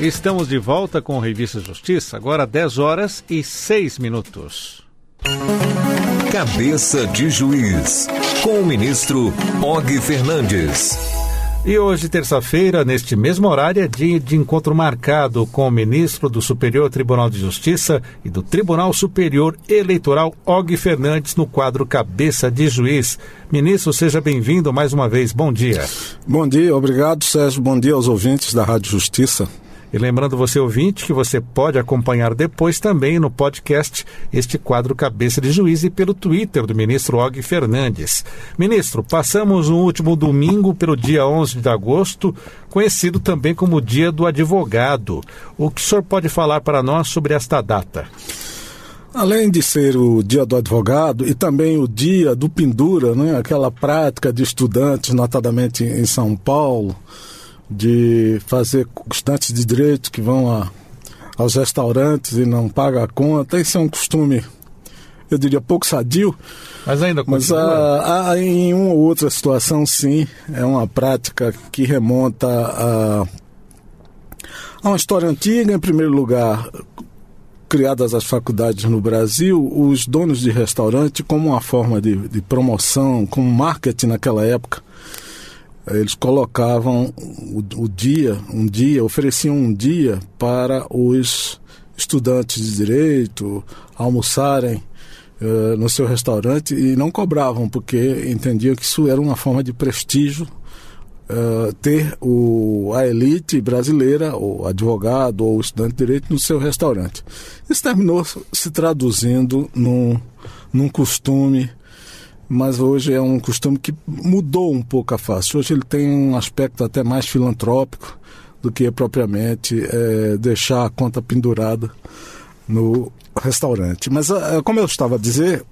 Estamos de volta com Revista Justiça, agora 10 horas e 6 minutos. Cabeça de Juiz, com o ministro Og Fernandes. E hoje, terça-feira, neste mesmo horário, é dia de encontro marcado com o ministro do Superior Tribunal de Justiça e do Tribunal Superior Eleitoral, Og Fernandes, no quadro Cabeça de Juiz. Ministro, seja bem-vindo mais uma vez. Bom dia. Bom dia, obrigado, Sérgio. Bom dia aos ouvintes da Rádio Justiça. E lembrando você, ouvinte, que você pode acompanhar depois também no podcast este quadro Cabeça de Juiz e pelo Twitter do ministro Og Fernandes. Ministro, passamos no último domingo pelo dia 11 de agosto, conhecido também como Dia do Advogado. O que o senhor pode falar para nós sobre esta data? Além de ser o dia do advogado e também o dia do pendura, né, aquela prática de estudantes, notadamente em São Paulo, de fazer estudantes de direito que vão a, aos restaurantes e não pagam a conta. Isso é um costume, eu diria, pouco sadio. Mas ainda continua. Mas a, a, em uma ou outra situação, sim, é uma prática que remonta a, a uma história antiga, em primeiro lugar. Criadas as faculdades no Brasil, os donos de restaurante, como uma forma de, de promoção, como marketing naquela época, eles colocavam o, o, dia, um dia, ofereciam um dia para os estudantes de direito almoçarem uh, no seu restaurante e não cobravam, porque entendiam que isso era uma forma de prestígio uh, ter o, a elite brasileira, o advogado ou estudante de direito no seu restaurante. Isso terminou se traduzindo num, num costume mas hoje é um costume que mudou um pouco a face. Hoje ele tem um aspecto até mais filantrópico do que propriamente é, deixar a conta pendurada no restaurante. Mas, é, como eu estava a dizer,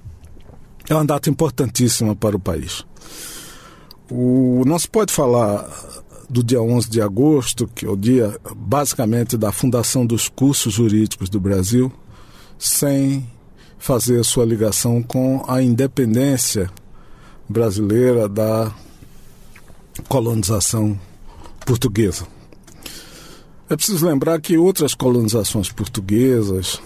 é uma data importantíssima para o país. O, não se pode falar do dia 11 de agosto, que é o dia basicamente da fundação dos cursos jurídicos do Brasil, sem fazer a sua ligação com a independência brasileira da colonização portuguesa. É preciso lembrar que outras colonizações portuguesas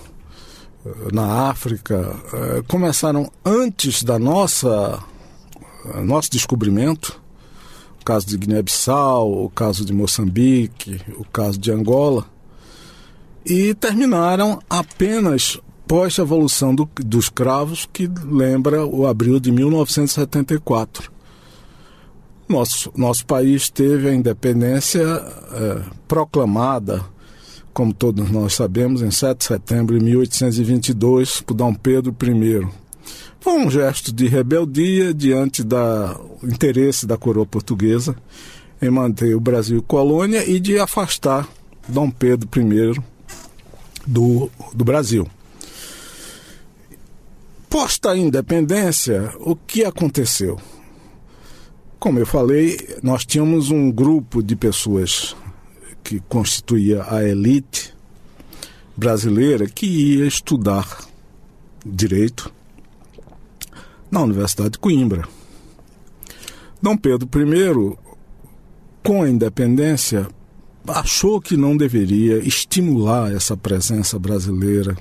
eh, na África eh, começaram antes da nossa eh, nosso descobrimento, o caso de Guiné-Bissau, o caso de Moçambique, o caso de Angola, e terminaram apenas pós a evolução do, dos cravos, que lembra o abril de 1974. Nosso, nosso país teve a independência é, proclamada, como todos nós sabemos, em 7 de setembro de 1822, por Dom Pedro I. Foi um gesto de rebeldia diante do interesse da coroa portuguesa em manter o Brasil colônia e de afastar Dom Pedro I do, do Brasil. Posta a independência, o que aconteceu? Como eu falei, nós tínhamos um grupo de pessoas que constituía a elite brasileira que ia estudar direito na Universidade de Coimbra. Dom Pedro I, com a independência, achou que não deveria estimular essa presença brasileira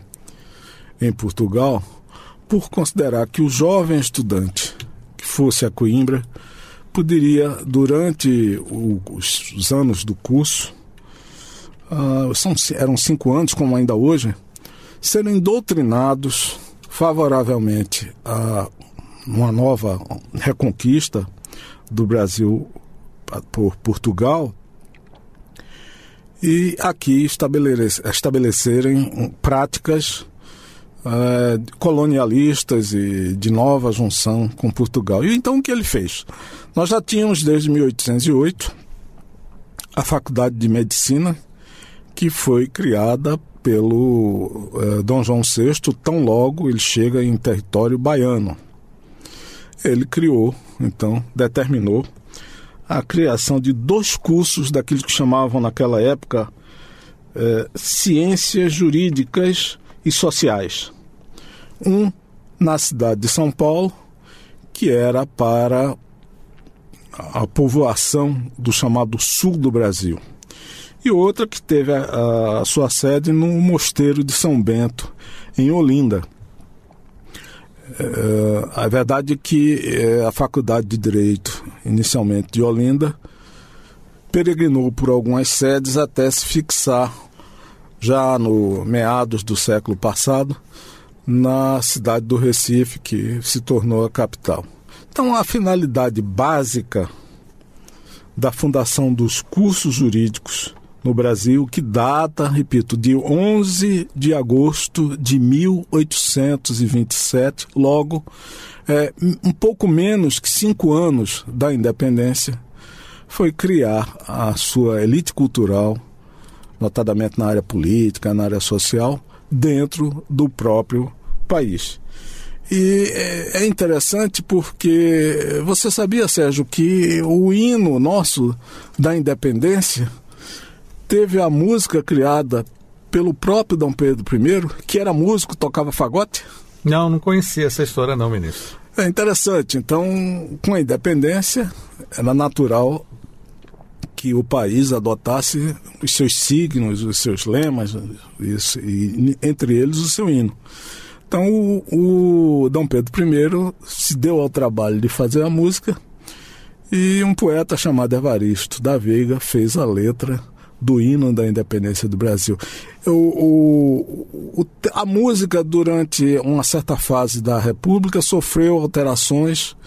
em Portugal por considerar que o jovem estudante que fosse a Coimbra poderia, durante os, anos do curso, uh, são, eram cinco anos, como ainda hoje, serem doutrinados favoravelmente a uma nova reconquista do Brasil por Portugal e aqui estabelecerem práticas uh, colonialistas e de nova junção com Portugal. E então o que ele fez? Nós já tínhamos desde 1808 a Faculdade de Medicina, que foi criada pelo uh, Dom João VI, tão logo ele chega em território baiano. Ele criou, então, determinou a criação de dois cursos daquilo que chamavam naquela época eh, ciências jurídicas e sociais. Um na cidade de São Paulo, que era para a povoação do chamado sul do Brasil. e outra que teve a, a sua sede no Mosteiro de São Bento, em Olinda. É, a verdade é que é, a Faculdade de Direito, inicialmente de Olinda, peregrinou por algumas sedes até se fixar, já no meados do século passado, na cidade do Recife, que se tornou a capital. Então, a finalidade básica da fundação dos cursos jurídicos no Brasil, que data, repito, de 11 de agosto de 1827, logo é, um pouco menos que cinco anos da independência, foi criar a sua elite cultural, notadamente na área política, na área social, dentro do próprio país. E é, é interessante porque você sabia, Sérgio, que o hino nosso da independência teve a música criada pelo próprio Dom Pedro I, que era músico, tocava fagote? Não, não conhecia essa história não, ministro. É interessante. Então, com a independência, era natural que o país adotasse os seus signos, os seus lemas, isso, e entre eles o seu hino. Então o, o Dom Pedro I se deu ao trabalho de fazer a música e um poeta chamado Evaristo da Veiga fez a letra do hino da independência do Brasil. O, o, a música, durante uma certa fase da República, sofreu alterações,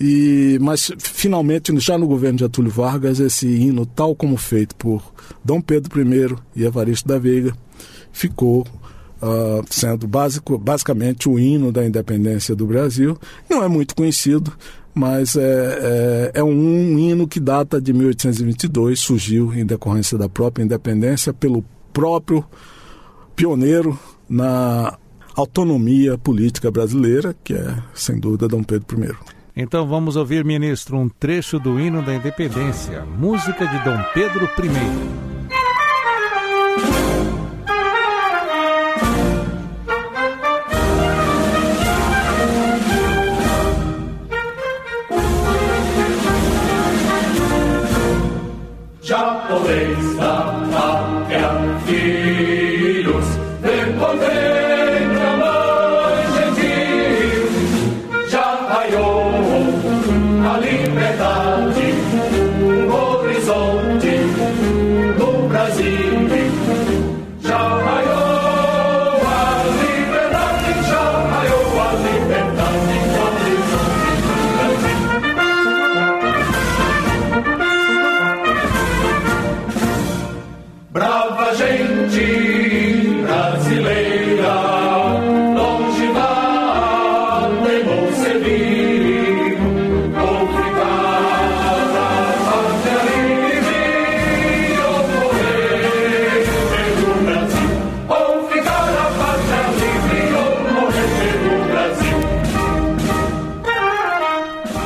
e, mas finalmente, já no governo de Getúlio Vargas, esse hino, tal como feito por Dom Pedro I e Evaristo da Veiga, ficou Uh, sendo básico, basicamente o hino da independência do Brasil. Não é muito conhecido, mas é, é, é, um hino que data de 1822, surgiu em decorrência da própria independência pelo próprio pioneiro na autonomia política brasileira, que é, sem dúvida, Dom Pedro I. Então vamos ouvir, ministro, um trecho do hino da independência, música de Dom Pedro I.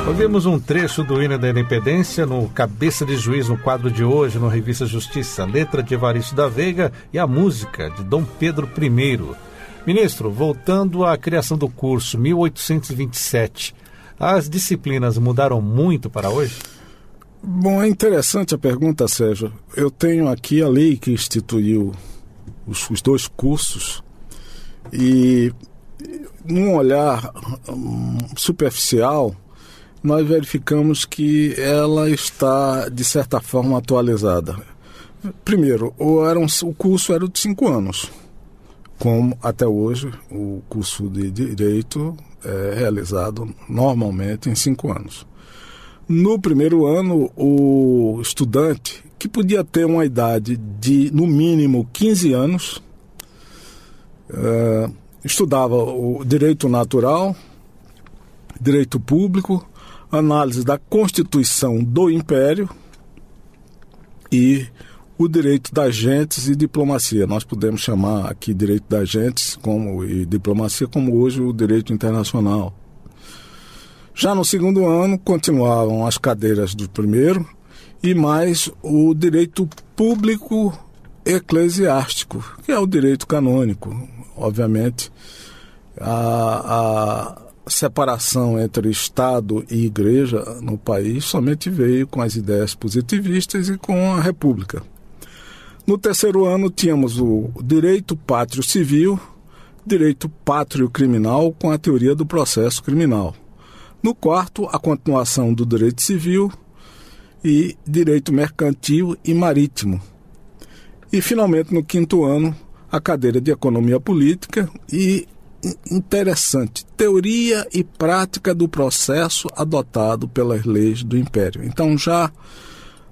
Ouvimos um trecho do hino da independência no Cabeça de Juiz, no quadro de hoje, no Revista Justiça, letra de Evaristo da Veiga e a música de Dom Pedro I. Ministro, voltando à criação do curso 1827, as disciplinas mudaram muito para hoje? Bom, é interessante a pergunta, Sérgio. Eu tenho aqui a lei que instituiu os, os dois cursos e num olhar um, superficial nós verificamos que ela está, de certa forma, atualizada. Primeiro, o, curso era de cinco anos, como até hoje o curso de Direito é realizado normalmente em cinco anos. No primeiro ano, o estudante, que podia ter uma idade de, no mínimo, 15 anos, é, estudava o direito natural, direito público, análise da Constituição do Império e o direito das agentes e diplomacia. Nós podemos chamar aqui direito das agentes como, e diplomacia como hoje o direito internacional. Já no segundo ano, continuavam as cadeiras do primeiro e mais o direito público eclesiástico, que é o direito canônico. Obviamente, a, a separação entre Estado e Igreja no país somente veio com as ideias positivistas e com a República. No terceiro ano tínhamos o direito pátrio civil, direito pátrio criminal com a teoria do processo criminal. No quarto, a continuação do direito civil e direito mercantil e marítimo. E finalmente no quinto ano, a cadeira de economia política e interessante, teoria e prática do processo adotado pelas leis do império. Então já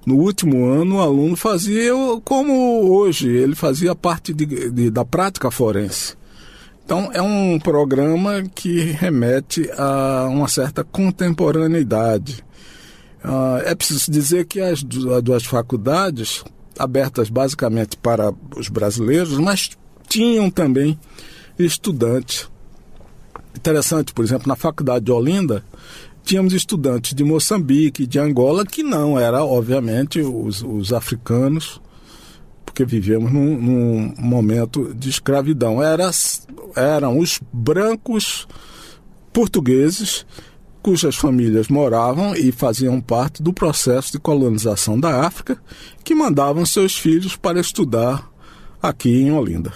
no último ano, o aluno fazia como hoje, ele fazia parte de, de, da prática forense. Então, é um programa que remete a uma certa contemporaneidade. Uh, é preciso dizer que as duas faculdades, abertas basicamente para os brasileiros, mas tinham também estudantes. Interessante, por exemplo, na faculdade de Olinda, tínhamos estudantes de Moçambique, de Angola, que não era, obviamente, os, os africanos, porque vivemos num, num, momento de escravidão. Era, eram os brancos portugueses cujas famílias moravam e faziam parte do processo de colonização da África, que mandavam seus filhos para estudar aqui em Olinda.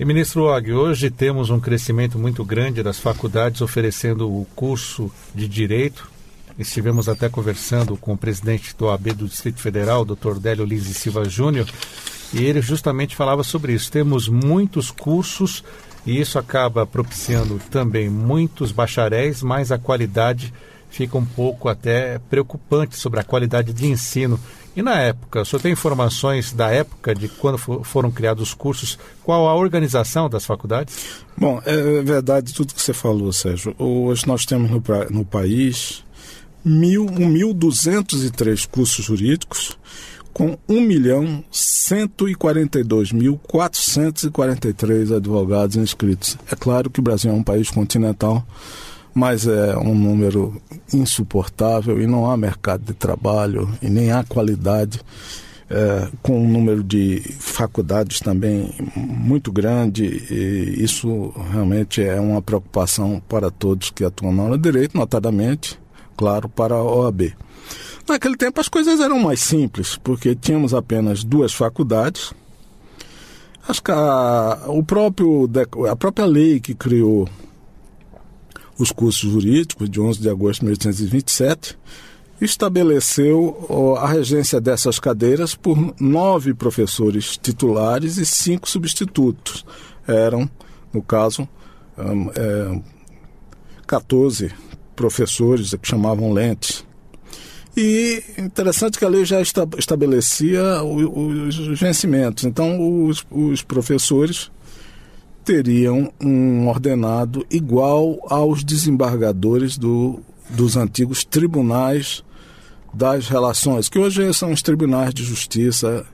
E ministro Og, hoje temos um crescimento muito grande das faculdades oferecendo o curso de direito. Estivemos até conversando com o presidente do OAB do Distrito Federal, Dr. Délio Lins e Silva Júnior, e ele justamente falava sobre isso. Temos muitos cursos e isso acaba propiciando também muitos bacharéis, mas a qualidade fica um pouco até preocupante sobre a qualidade de ensino. E na época, o senhor tem informações da época de quando foram criados os cursos? Qual a organização das faculdades? Bom, é verdade tudo que você falou, Sérgio. Hoje nós temos no, no país mil, 1.203 cursos jurídicos com 1 milhão 142 mil 443 advogados inscritos. É claro que o Brasil é um país continental mas é um número insuportável e não há mercado de trabalho e nem há qualidade. É, com um número de faculdades também muito grande, e isso realmente é uma preocupação para todos que atuam na área de direito, notadamente, claro, para a OAB. Naquele tempo as coisas eram mais simples, porque tínhamos apenas duas faculdades. Acho que a, o próprio, a própria lei que criou os cursos jurídicos, de 11 de agosto de 1827, estabeleceu a regência dessas cadeiras por nove professores titulares e cinco substitutos. Eram, no caso, um, é, 14 professores que chamavam lentes. E interessante que a lei já estabelecia os vencimentos. Então, os, os professores teriam um ordenado igual aos desembargadores do, dos antigos tribunais das relações, que hoje são os tribunais de justiça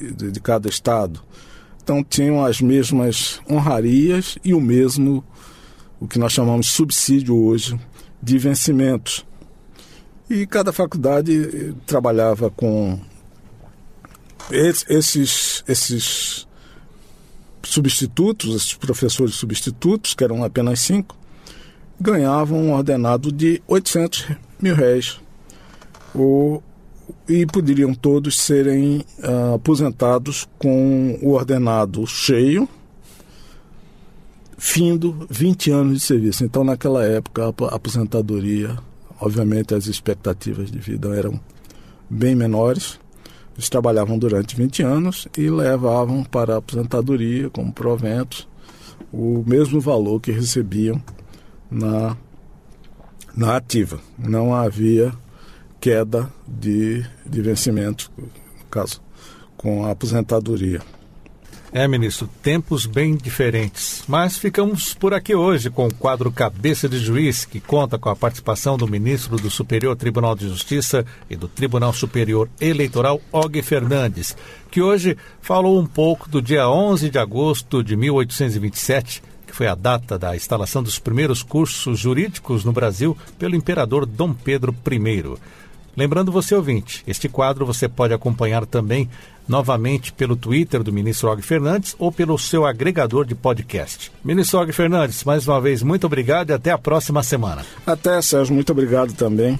de, de cada estado. Então tinham as mesmas honrarias e o mesmo, o que nós chamamos subsídio hoje, de vencimentos. E cada faculdade trabalhava com esses, esses substitutos, esses professores substitutos, que eram apenas cinco, ganhavam um ordenado de 800 mil réis. O, e poderiam todos serem uh, aposentados com o ordenado cheio, findo 20 anos de serviço. Então, naquela época, a aposentadoria, obviamente, as expectativas de vida eram bem menores. Eles trabalhavam durante 20 anos e levavam para a aposentadoria, como proventos, o mesmo valor que recebiam na, na ativa. Não havia queda de, de vencimento, no caso, com a aposentadoria. É, ministro, tempos bem diferentes. Mas ficamos por aqui hoje com o quadro Cabeça de Juiz, que conta com a participação do ministro do Superior Tribunal de Justiça e do Tribunal Superior Eleitoral, Og Fernandes, que hoje falou um pouco do dia 11 de agosto de 1827, que foi a data da instalação dos primeiros cursos jurídicos no Brasil pelo imperador Dom Pedro I. Lembrando você, ouvinte, este quadro você pode acompanhar também novamente pelo Twitter do ministro Og Fernandes ou pelo seu agregador de podcast. Ministro Og Fernandes, mais uma vez, muito obrigado e até a próxima semana. Até, Sérgio, muito obrigado também.